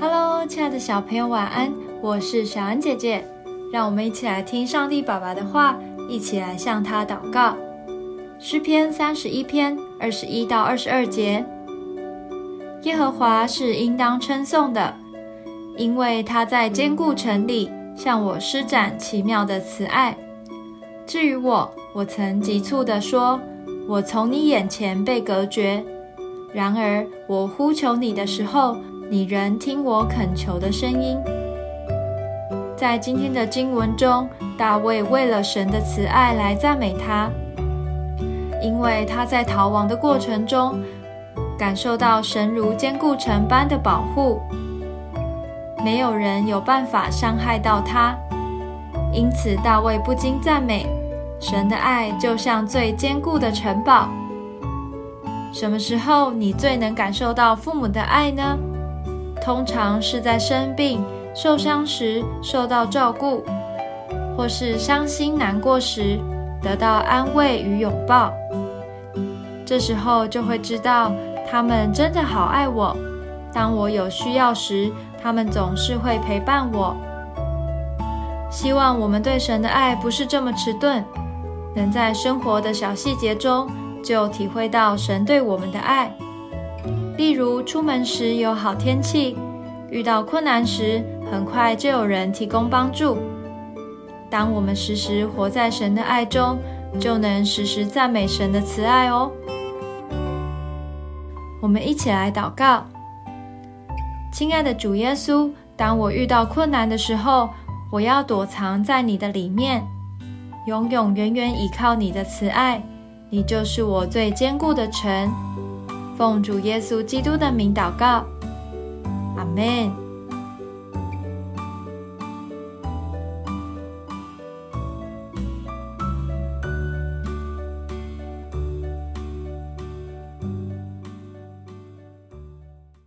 Hello，亲爱的小朋友，晚安！我是小安姐姐，让我们一起来听上帝爸爸的话，一起来向他祷告。诗篇三十一篇二十一到二十二节：耶和华是应当称颂的，因为他在坚固城里向我施展奇妙的慈爱。至于我，我曾急促地说：“我从你眼前被隔绝。”然而我呼求你的时候，你仍听我恳求的声音。在今天的经文中，大卫为了神的慈爱来赞美他，因为他在逃亡的过程中感受到神如坚固城般的保护，没有人有办法伤害到他。因此，大卫不禁赞美神的爱，就像最坚固的城堡。什么时候你最能感受到父母的爱呢？通常是在生病、受伤时受到照顾，或是伤心难过时得到安慰与拥抱。这时候就会知道他们真的好爱我。当我有需要时，他们总是会陪伴我。希望我们对神的爱不是这么迟钝，能在生活的小细节中就体会到神对我们的爱。例如，出门时有好天气，遇到困难时，很快就有人提供帮助。当我们时时活在神的爱中，就能时时赞美神的慈爱哦。我们一起来祷告：亲爱的主耶稣，当我遇到困难的时候，我要躲藏在你的里面，永永远远倚靠你的慈爱。你就是我最坚固的城。奉主耶稣基督的名祷告，阿门。